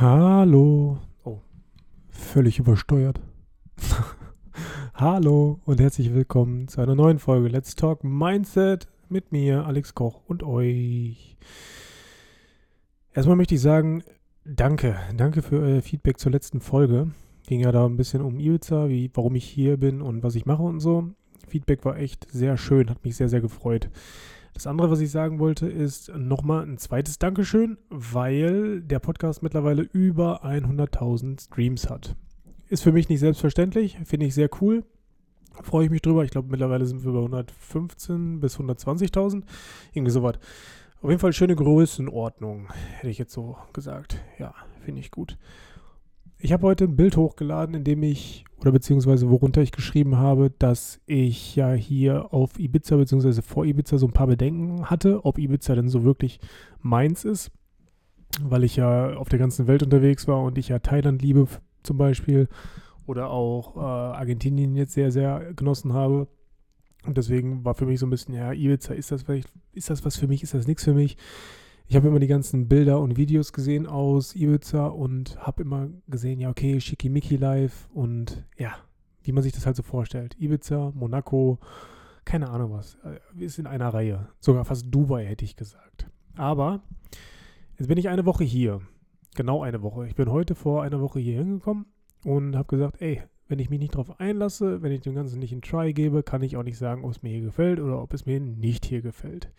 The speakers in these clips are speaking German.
Hallo. Oh, völlig übersteuert. Hallo und herzlich willkommen zu einer neuen Folge Let's Talk Mindset mit mir, Alex Koch und euch. Erstmal möchte ich sagen, danke. Danke für euer Feedback zur letzten Folge. Ging ja da ein bisschen um Ibiza, wie, warum ich hier bin und was ich mache und so. Feedback war echt sehr schön, hat mich sehr, sehr gefreut. Das andere, was ich sagen wollte, ist nochmal ein zweites Dankeschön, weil der Podcast mittlerweile über 100.000 Streams hat. Ist für mich nicht selbstverständlich, finde ich sehr cool. Freue ich mich drüber. Ich glaube, mittlerweile sind wir bei 115 bis 120.000. Irgendwie sowas. Auf jeden Fall schöne Größenordnung, hätte ich jetzt so gesagt. Ja, finde ich gut. Ich habe heute ein Bild hochgeladen, in dem ich, oder beziehungsweise worunter ich geschrieben habe, dass ich ja hier auf Ibiza, beziehungsweise vor Ibiza so ein paar Bedenken hatte, ob Ibiza denn so wirklich meins ist, weil ich ja auf der ganzen Welt unterwegs war und ich ja Thailand liebe zum Beispiel oder auch äh, Argentinien jetzt sehr, sehr genossen habe. Und deswegen war für mich so ein bisschen, ja, Ibiza, ist das vielleicht, ist das was für mich, ist das nichts für mich? Ich habe immer die ganzen Bilder und Videos gesehen aus Ibiza und habe immer gesehen, ja, okay, Schickimicki live und ja, wie man sich das halt so vorstellt. Ibiza, Monaco, keine Ahnung was. Äh, ist in einer Reihe. Sogar fast Dubai, hätte ich gesagt. Aber jetzt bin ich eine Woche hier. Genau eine Woche. Ich bin heute vor einer Woche hier hingekommen und habe gesagt, ey, wenn ich mich nicht darauf einlasse, wenn ich dem Ganzen nicht einen Try gebe, kann ich auch nicht sagen, ob es mir hier gefällt oder ob es mir nicht hier gefällt.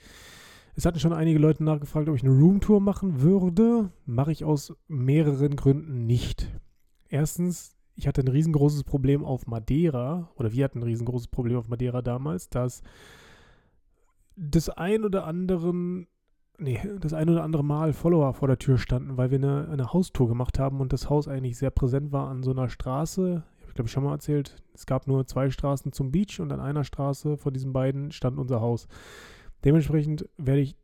Es hatten schon einige Leute nachgefragt, ob ich eine Roomtour machen würde. Mache ich aus mehreren Gründen nicht. Erstens, ich hatte ein riesengroßes Problem auf Madeira, oder wir hatten ein riesengroßes Problem auf Madeira damals, dass das ein oder anderen, nee, das ein oder andere Mal Follower vor der Tür standen, weil wir eine, eine Haustour gemacht haben und das Haus eigentlich sehr präsent war an so einer Straße. Ich glaube, ich schon mal erzählt, es gab nur zwei Straßen zum Beach und an einer Straße von diesen beiden stand unser Haus. Dementsprechend werde ich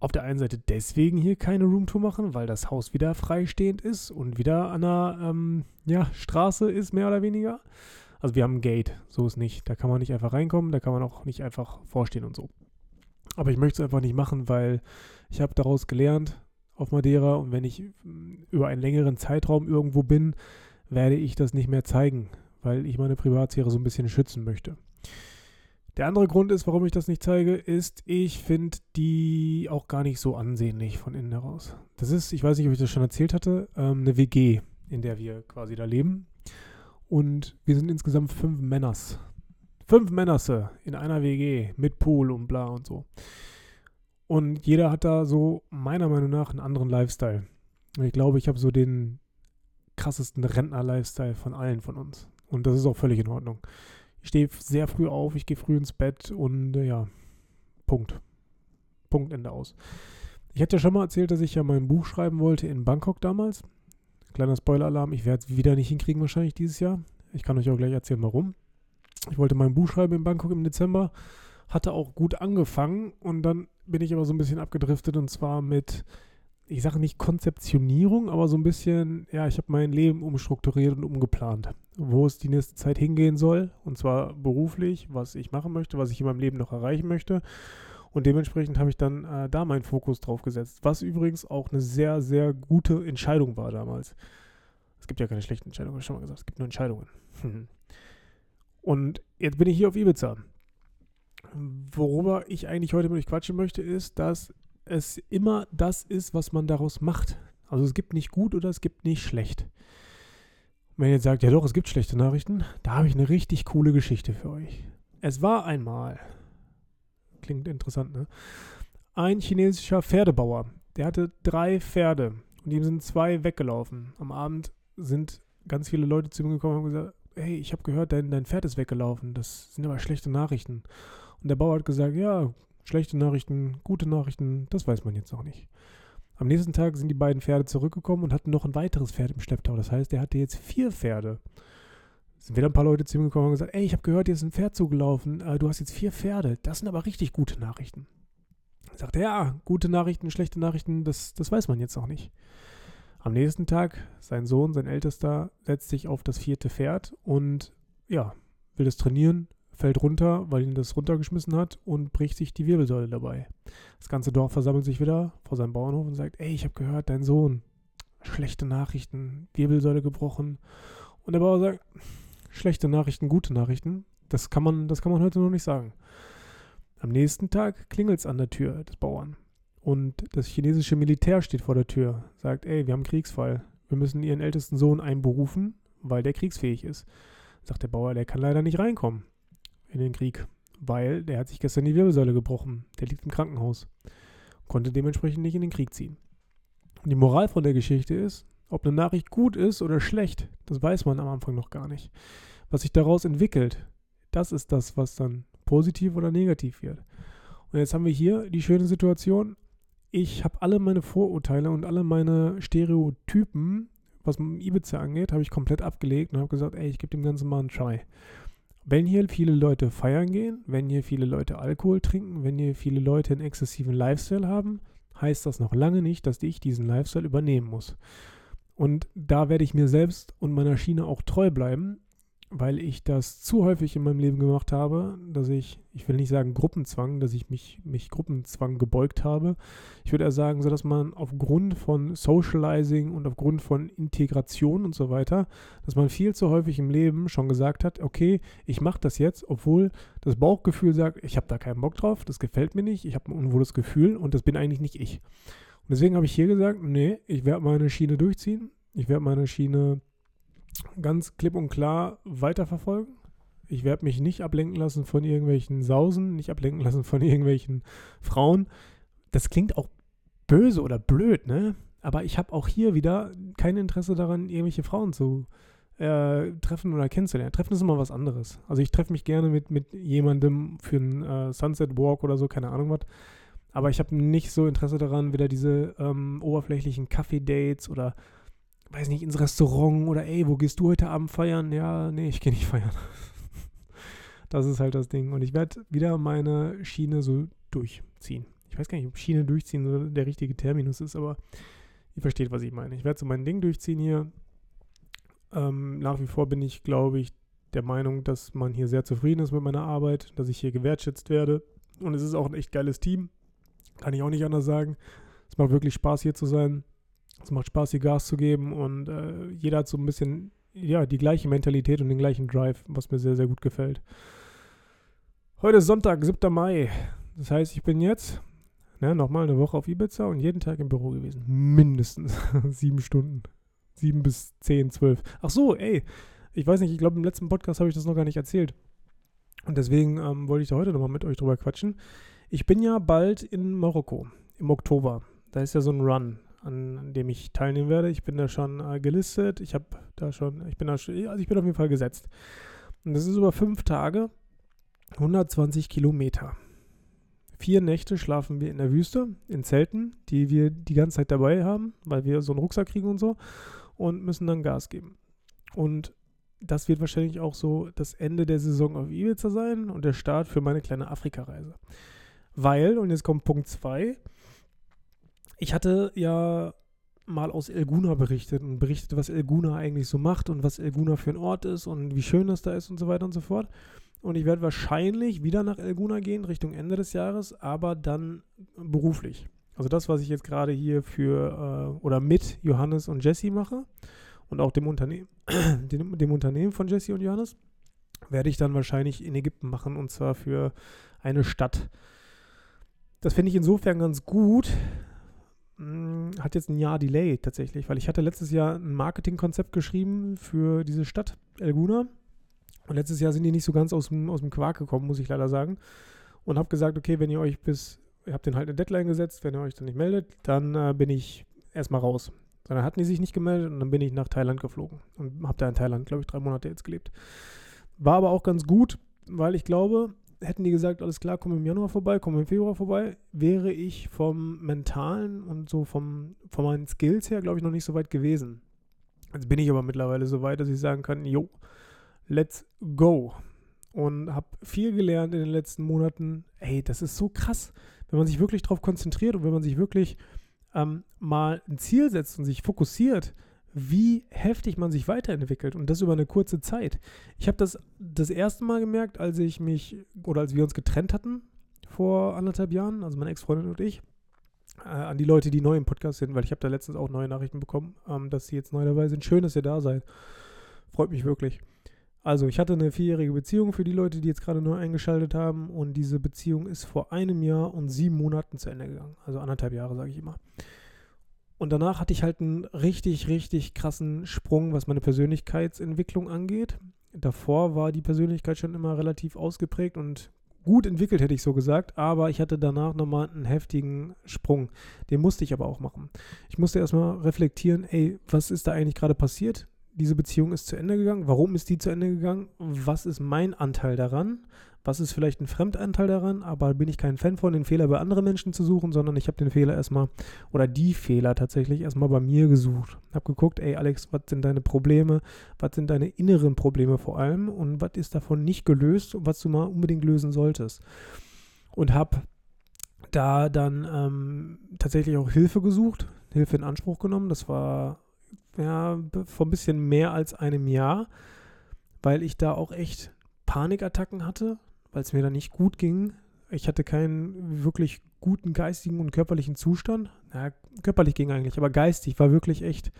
auf der einen Seite deswegen hier keine Roomtour machen, weil das Haus wieder freistehend ist und wieder an einer ähm, ja, Straße ist, mehr oder weniger. Also wir haben ein Gate, so ist nicht. Da kann man nicht einfach reinkommen, da kann man auch nicht einfach vorstehen und so. Aber ich möchte es einfach nicht machen, weil ich habe daraus gelernt auf Madeira und wenn ich mm, über einen längeren Zeitraum irgendwo bin, werde ich das nicht mehr zeigen, weil ich meine Privatsphäre so ein bisschen schützen möchte. Der andere Grund ist, warum ich das nicht zeige, ist, ich finde die auch gar nicht so ansehnlich von innen heraus. Das ist, ich weiß nicht, ob ich das schon erzählt hatte, ähm, eine WG, in der wir quasi da leben. Und wir sind insgesamt fünf Männers. Fünf Männerse in einer WG mit Pool und bla und so. Und jeder hat da so meiner Meinung nach einen anderen Lifestyle. Ich glaube, ich habe so den krassesten Rentner-Lifestyle von allen von uns. Und das ist auch völlig in Ordnung. Ich stehe sehr früh auf, ich gehe früh ins Bett und äh, ja, Punkt. Punkt, Ende aus. Ich hatte ja schon mal erzählt, dass ich ja mein Buch schreiben wollte in Bangkok damals. Kleiner Spoiler-Alarm, ich werde es wieder nicht hinkriegen wahrscheinlich dieses Jahr. Ich kann euch auch gleich erzählen, warum. Ich wollte mein Buch schreiben in Bangkok im Dezember, hatte auch gut angefangen und dann bin ich aber so ein bisschen abgedriftet und zwar mit ich sage nicht Konzeptionierung, aber so ein bisschen, ja, ich habe mein Leben umstrukturiert und umgeplant, wo es die nächste Zeit hingehen soll. Und zwar beruflich, was ich machen möchte, was ich in meinem Leben noch erreichen möchte. Und dementsprechend habe ich dann äh, da meinen Fokus drauf gesetzt. Was übrigens auch eine sehr, sehr gute Entscheidung war damals. Es gibt ja keine schlechten Entscheidungen, habe ich schon mal gesagt. Es gibt nur Entscheidungen. Und jetzt bin ich hier auf Ibiza. Worüber ich eigentlich heute mit euch quatschen möchte, ist, dass es immer das ist, was man daraus macht. Also es gibt nicht gut oder es gibt nicht schlecht. wenn ihr jetzt sagt, ja doch, es gibt schlechte Nachrichten, da habe ich eine richtig coole Geschichte für euch. Es war einmal, klingt interessant, ne? Ein chinesischer Pferdebauer, der hatte drei Pferde und ihm sind zwei weggelaufen. Am Abend sind ganz viele Leute zu ihm gekommen und haben gesagt, hey, ich habe gehört, dein, dein Pferd ist weggelaufen. Das sind aber schlechte Nachrichten. Und der Bauer hat gesagt, ja, Schlechte Nachrichten, gute Nachrichten, das weiß man jetzt noch nicht. Am nächsten Tag sind die beiden Pferde zurückgekommen und hatten noch ein weiteres Pferd im Schlepptau. Das heißt, er hatte jetzt vier Pferde. Sind wieder ein paar Leute zu ihm gekommen und gesagt, ey, ich habe gehört, hier ist ein Pferd zugelaufen. Äh, du hast jetzt vier Pferde. Das sind aber richtig gute Nachrichten. Er sagte, ja, gute Nachrichten, schlechte Nachrichten, das, das weiß man jetzt noch nicht. Am nächsten Tag, sein Sohn, sein Ältester, setzt sich auf das vierte Pferd und ja, will es trainieren, fällt runter, weil ihn das runtergeschmissen hat und bricht sich die Wirbelsäule dabei. Das ganze Dorf versammelt sich wieder vor seinem Bauernhof und sagt, ey, ich habe gehört, dein Sohn, schlechte Nachrichten, Wirbelsäule gebrochen. Und der Bauer sagt, schlechte Nachrichten, gute Nachrichten. Das kann man, das kann man heute noch nicht sagen. Am nächsten Tag klingelt es an der Tür des Bauern. Und das chinesische Militär steht vor der Tür, sagt, ey, wir haben einen Kriegsfall. Wir müssen ihren ältesten Sohn einberufen, weil der kriegsfähig ist. Sagt der Bauer, der kann leider nicht reinkommen in den Krieg, weil der hat sich gestern die Wirbelsäule gebrochen. Der liegt im Krankenhaus. Konnte dementsprechend nicht in den Krieg ziehen. Und die Moral von der Geschichte ist, ob eine Nachricht gut ist oder schlecht, das weiß man am Anfang noch gar nicht. Was sich daraus entwickelt, das ist das, was dann positiv oder negativ wird. Und jetzt haben wir hier die schöne Situation, ich habe alle meine Vorurteile und alle meine Stereotypen, was Ibiza angeht, habe ich komplett abgelegt und habe gesagt, ey, ich gebe dem Ganzen mal einen Try. Wenn hier viele Leute feiern gehen, wenn hier viele Leute Alkohol trinken, wenn hier viele Leute einen exzessiven Lifestyle haben, heißt das noch lange nicht, dass ich diesen Lifestyle übernehmen muss. Und da werde ich mir selbst und meiner Schiene auch treu bleiben weil ich das zu häufig in meinem Leben gemacht habe, dass ich, ich will nicht sagen Gruppenzwang, dass ich mich, mich Gruppenzwang gebeugt habe. Ich würde eher sagen, so dass man aufgrund von Socializing und aufgrund von Integration und so weiter, dass man viel zu häufig im Leben schon gesagt hat, okay, ich mache das jetzt, obwohl das Bauchgefühl sagt, ich habe da keinen Bock drauf, das gefällt mir nicht, ich habe ein unwohles Gefühl und das bin eigentlich nicht ich. Und deswegen habe ich hier gesagt, nee, ich werde meine Schiene durchziehen, ich werde meine Schiene ganz klipp und klar weiterverfolgen. Ich werde mich nicht ablenken lassen von irgendwelchen Sausen, nicht ablenken lassen von irgendwelchen Frauen. Das klingt auch böse oder blöd, ne? Aber ich habe auch hier wieder kein Interesse daran, irgendwelche Frauen zu äh, treffen oder kennenzulernen. Treffen ist immer was anderes. Also ich treffe mich gerne mit, mit jemandem für einen äh, Sunset Walk oder so, keine Ahnung was. Aber ich habe nicht so Interesse daran, wieder diese ähm, oberflächlichen Kaffee-Dates oder weiß nicht, ins Restaurant oder ey, wo gehst du heute Abend feiern? Ja, nee, ich gehe nicht feiern. das ist halt das Ding. Und ich werde wieder meine Schiene so durchziehen. Ich weiß gar nicht, ob Schiene durchziehen der richtige Terminus ist, aber ihr versteht, was ich meine. Ich werde so mein Ding durchziehen hier. Ähm, nach wie vor bin ich, glaube ich, der Meinung, dass man hier sehr zufrieden ist mit meiner Arbeit, dass ich hier gewertschätzt werde. Und es ist auch ein echt geiles Team. Kann ich auch nicht anders sagen. Es macht wirklich Spaß, hier zu sein. Es macht Spaß, hier Gas zu geben und äh, jeder hat so ein bisschen, ja, die gleiche Mentalität und den gleichen Drive, was mir sehr, sehr gut gefällt. Heute ist Sonntag, 7. Mai. Das heißt, ich bin jetzt ne, nochmal eine Woche auf Ibiza und jeden Tag im Büro gewesen. Mindestens sieben Stunden. Sieben bis zehn, zwölf. Ach so, ey. Ich weiß nicht, ich glaube, im letzten Podcast habe ich das noch gar nicht erzählt. Und deswegen ähm, wollte ich da heute nochmal mit euch drüber quatschen. Ich bin ja bald in Marokko im Oktober. Da ist ja so ein Run an dem ich teilnehmen werde. Ich bin da schon äh, gelistet. Ich habe da schon, ich bin da schon, also ich bin auf jeden Fall gesetzt. Und das ist über fünf Tage, 120 Kilometer. Vier Nächte schlafen wir in der Wüste, in Zelten, die wir die ganze Zeit dabei haben, weil wir so einen Rucksack kriegen und so und müssen dann Gas geben. Und das wird wahrscheinlich auch so das Ende der Saison auf Ibiza sein und der Start für meine kleine Afrika-Reise. Weil, und jetzt kommt Punkt 2, ich hatte ja mal aus Elguna berichtet und berichtet, was Elguna eigentlich so macht und was Elguna für ein Ort ist und wie schön das da ist und so weiter und so fort. Und ich werde wahrscheinlich wieder nach Elguna gehen, Richtung Ende des Jahres, aber dann beruflich. Also das, was ich jetzt gerade hier für äh, oder mit Johannes und Jesse mache und auch dem Unternehmen, dem, dem Unternehmen von Jesse und Johannes, werde ich dann wahrscheinlich in Ägypten machen und zwar für eine Stadt. Das finde ich insofern ganz gut, hm, hat jetzt ein Jahr Delay tatsächlich, weil ich hatte letztes Jahr ein Marketingkonzept geschrieben für diese Stadt Elguna. Und letztes Jahr sind die nicht so ganz aus dem, aus dem Quark gekommen, muss ich leider sagen. Und habe gesagt, okay, wenn ihr euch bis, ihr habt den halt eine Deadline gesetzt, wenn ihr euch dann nicht meldet, dann äh, bin ich erstmal raus. Dann hatten die sich nicht gemeldet und dann bin ich nach Thailand geflogen und habe da in Thailand, glaube ich, drei Monate jetzt gelebt. War aber auch ganz gut, weil ich glaube, hätten die gesagt, alles klar, komm im Januar vorbei, komm im Februar vorbei, wäre ich vom Mentalen und so vom, von meinen Skills her, glaube ich, noch nicht so weit gewesen. Jetzt bin ich aber mittlerweile so weit, dass ich sagen kann, jo, let's go. Und habe viel gelernt in den letzten Monaten. Ey, das ist so krass, wenn man sich wirklich darauf konzentriert und wenn man sich wirklich ähm, mal ein Ziel setzt und sich fokussiert, wie heftig man sich weiterentwickelt und das über eine kurze Zeit. Ich habe das das erste Mal gemerkt, als ich mich oder als wir uns getrennt hatten vor anderthalb Jahren, also meine Ex-Freundin und ich. äh, an die Leute, die neu im Podcast sind, weil ich habe da letztens auch neue Nachrichten bekommen, ähm, dass sie jetzt neu dabei sind. Schön, dass ihr da seid. Freut mich wirklich. Also, ich hatte eine vierjährige Beziehung für die Leute, die jetzt gerade neu eingeschaltet haben. Und diese Beziehung ist vor einem Jahr und sieben Monaten zu Ende gegangen. Also anderthalb Jahre, sage ich immer. Und danach hatte ich halt einen richtig, richtig krassen Sprung, was meine Persönlichkeitsentwicklung angeht. Davor war die Persönlichkeit schon immer relativ ausgeprägt und gut entwickelt, hätte ich so gesagt, aber ich hatte danach nochmal einen heftigen Sprung. Den musste ich aber auch machen. Ich musste erstmal reflektieren, ey, was ist da eigentlich gerade passiert? Diese Beziehung ist zu Ende gegangen. Warum ist die zu Ende gegangen? Was ist mein Anteil daran? Was ist vielleicht ein Fremdanteil daran? Aber bin ich kein Fan von, den Fehler bei anderen Menschen zu suchen, sondern ich habe den Fehler erstmal oder die Fehler tatsächlich erstmal bei mir gesucht. Habe geguckt, ey Alex, was sind deine Probleme? Was sind deine inneren Probleme vor allem? Und was ist davon nicht gelöst, was du mal unbedingt lösen solltest? Und habe da dann ähm, tatsächlich auch Hilfe gesucht, Hilfe in Anspruch genommen. Das war ja vor ein bisschen mehr als einem Jahr, weil ich da auch echt Panikattacken hatte, weil es mir da nicht gut ging. Ich hatte keinen wirklich guten geistigen und körperlichen Zustand. Ja, körperlich ging eigentlich, aber geistig war wirklich echt,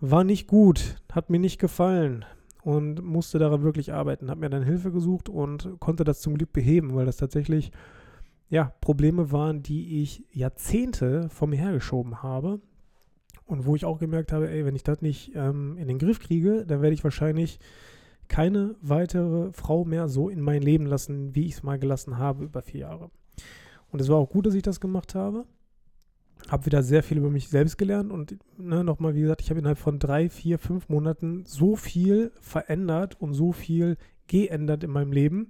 war nicht gut, hat mir nicht gefallen und musste daran wirklich arbeiten. Habe mir dann Hilfe gesucht und konnte das zum Glück beheben, weil das tatsächlich ja, Probleme waren, die ich Jahrzehnte vor mir hergeschoben habe. Und wo ich auch gemerkt habe, ey, wenn ich das nicht ähm, in den Griff kriege, dann werde ich wahrscheinlich keine weitere Frau mehr so in mein Leben lassen, wie ich es mal gelassen habe über vier Jahre. Und es war auch gut, dass ich das gemacht habe. Habe wieder sehr viel über mich selbst gelernt und ne, nochmal, wie gesagt, ich habe innerhalb von drei, vier, fünf Monaten so viel verändert und so viel geändert in meinem Leben,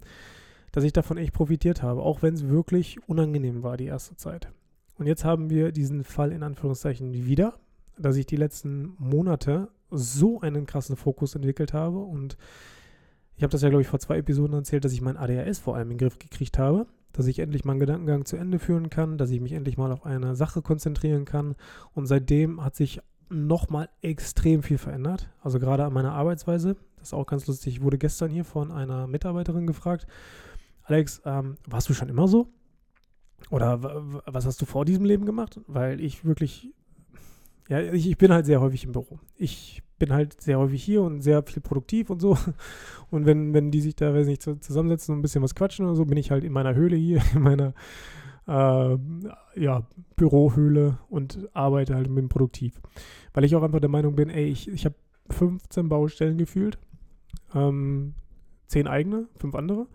dass ich davon echt profitiert habe, auch wenn es wirklich unangenehm war die erste Zeit. Und jetzt haben wir diesen Fall in Anführungszeichen wieder, dass ich die letzten Monate so einen krassen Fokus entwickelt habe und ich habe das ja, glaube ich, vor zwei Episoden erzählt, dass ich mein ADHS vor allem in den Griff gekriegt habe, dass ich endlich meinen Gedankengang zu Ende führen kann, dass ich mich endlich mal auf eine Sache konzentrieren kann und seitdem hat sich nochmal extrem viel verändert, also gerade an meiner Arbeitsweise. Das ist auch ganz lustig. Ich wurde gestern hier von einer Mitarbeiterin gefragt, Alex, ähm, warst du schon immer so? Oder was hast du vor diesem Leben gemacht? Weil ich wirklich ja, ich, ich bin halt sehr häufig im Büro. Ich bin halt sehr häufig hier und sehr viel produktiv und so. Und wenn, wenn die sich da, weiß nicht, zusammensetzen und ein bisschen was quatschen oder so, bin ich halt in meiner Höhle hier, in meiner äh, ja, Bürohöhle und arbeite halt mit dem Produktiv. Weil ich auch einfach der Meinung bin, ey, ich, ich habe 15 Baustellen gefühlt, ähm, 10 eigene, 5 andere.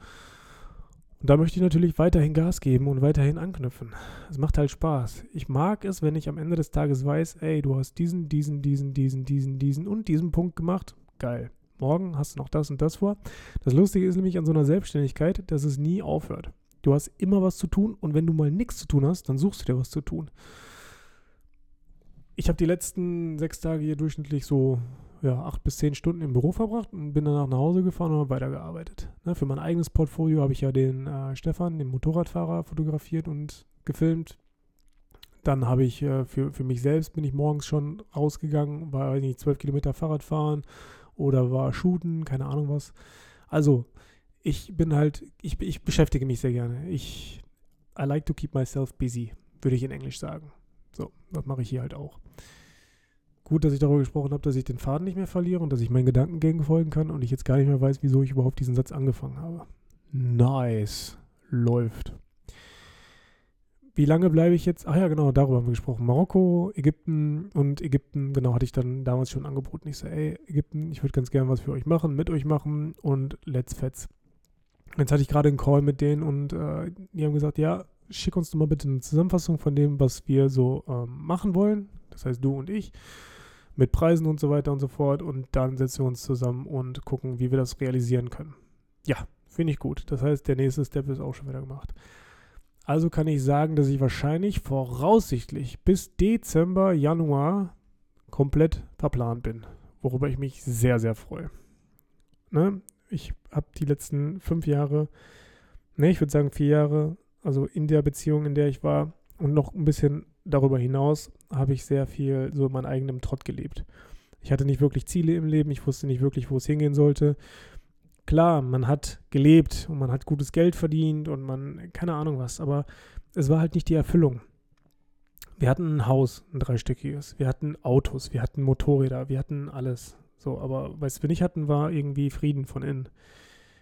Und da möchte ich natürlich weiterhin Gas geben und weiterhin anknüpfen. Es macht halt Spaß. Ich mag es, wenn ich am Ende des Tages weiß, ey, du hast diesen, diesen, diesen, diesen, diesen, diesen und diesen Punkt gemacht. Geil. Morgen hast du noch das und das vor. Das Lustige ist nämlich an so einer Selbstständigkeit, dass es nie aufhört. Du hast immer was zu tun und wenn du mal nichts zu tun hast, dann suchst du dir was zu tun. Ich habe die letzten sechs Tage hier durchschnittlich so ja, acht bis zehn Stunden im Büro verbracht und bin danach nach Hause gefahren und habe weitergearbeitet. Ne, für mein eigenes Portfolio habe ich ja den äh, Stefan, den Motorradfahrer, fotografiert und gefilmt. Dann habe ich äh, für, für mich selbst bin ich morgens schon rausgegangen, war weiß nicht, zwölf Kilometer Fahrrad fahren oder war shooten, keine Ahnung was. Also, ich bin halt, ich, ich beschäftige mich sehr gerne. Ich, I like to keep myself busy, würde ich in Englisch sagen. So, das mache ich hier halt auch gut, dass ich darüber gesprochen habe, dass ich den Faden nicht mehr verliere und dass ich meinen Gedankengängen folgen kann und ich jetzt gar nicht mehr weiß, wieso ich überhaupt diesen Satz angefangen habe. Nice. Läuft. Wie lange bleibe ich jetzt? Ach ja, genau, darüber haben wir gesprochen. Marokko, Ägypten und Ägypten, genau, hatte ich dann damals schon angeboten. Ich so, ey, Ägypten, ich würde ganz gerne was für euch machen, mit euch machen und let's fetz. Jetzt hatte ich gerade einen Call mit denen und äh, die haben gesagt, ja, schick uns doch mal bitte eine Zusammenfassung von dem, was wir so ähm, machen wollen. Das heißt, du und ich mit Preisen und so weiter und so fort. Und dann setzen wir uns zusammen und gucken, wie wir das realisieren können. Ja, finde ich gut. Das heißt, der nächste Step ist auch schon wieder gemacht. Also kann ich sagen, dass ich wahrscheinlich voraussichtlich bis Dezember, Januar komplett verplant bin. Worüber ich mich sehr, sehr freue. Ne? Ich habe die letzten fünf Jahre, ne, ich würde sagen vier Jahre, also in der Beziehung, in der ich war und noch ein bisschen darüber hinaus habe ich sehr viel so in meinem eigenen Trott gelebt. Ich hatte nicht wirklich Ziele im Leben, ich wusste nicht wirklich, wo es hingehen sollte. Klar, man hat gelebt und man hat gutes Geld verdient und man, keine Ahnung was, aber es war halt nicht die Erfüllung. Wir hatten ein Haus, ein dreistöckiges. Wir hatten Autos, wir hatten Motorräder, wir hatten alles. So, aber was wir nicht hatten, war irgendwie Frieden von innen.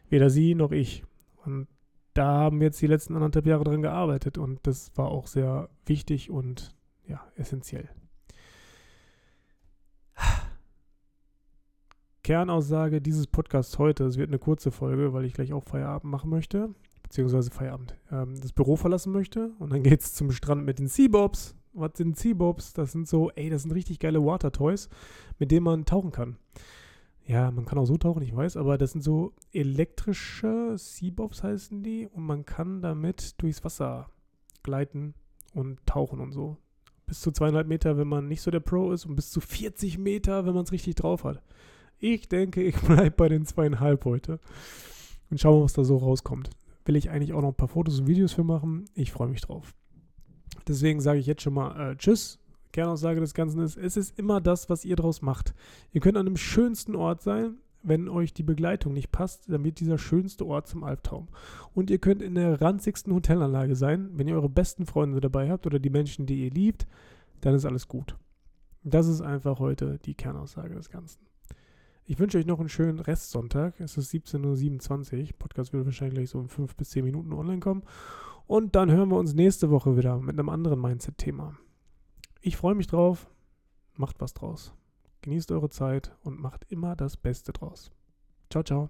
Weder sie noch ich. Und da haben wir jetzt die letzten anderthalb Jahre dran gearbeitet und das war auch sehr wichtig und ja, essentiell. Kernaussage dieses Podcasts heute, es wird eine kurze Folge, weil ich gleich auch Feierabend machen möchte, beziehungsweise Feierabend, ähm, das Büro verlassen möchte und dann geht es zum Strand mit den Seabobs. Was sind Seabobs? Das sind so, ey, das sind richtig geile Water Toys, mit denen man tauchen kann. Ja, man kann auch so tauchen, ich weiß, aber das sind so elektrische Seabobs heißen die und man kann damit durchs Wasser gleiten und tauchen und so. Bis zu zweieinhalb Meter, wenn man nicht so der Pro ist und bis zu 40 Meter, wenn man es richtig drauf hat. Ich denke, ich bleibe bei den zweieinhalb heute und schauen, was da so rauskommt. Will ich eigentlich auch noch ein paar Fotos und Videos für machen. Ich freue mich drauf. Deswegen sage ich jetzt schon mal äh, Tschüss. Kernaussage des Ganzen ist, es ist immer das, was ihr draus macht. Ihr könnt an dem schönsten Ort sein. Wenn euch die Begleitung nicht passt, dann wird dieser schönste Ort zum Albtraum. Und ihr könnt in der ranzigsten Hotelanlage sein. Wenn ihr eure besten Freunde dabei habt oder die Menschen, die ihr liebt, dann ist alles gut. Das ist einfach heute die Kernaussage des Ganzen. Ich wünsche euch noch einen schönen Restsonntag. Es ist 17.27 Uhr. Podcast wird wahrscheinlich gleich so in 5 bis 10 Minuten online kommen. Und dann hören wir uns nächste Woche wieder mit einem anderen Mindset-Thema. Ich freue mich drauf. Macht was draus. Genießt eure Zeit und macht immer das Beste draus. Ciao, ciao.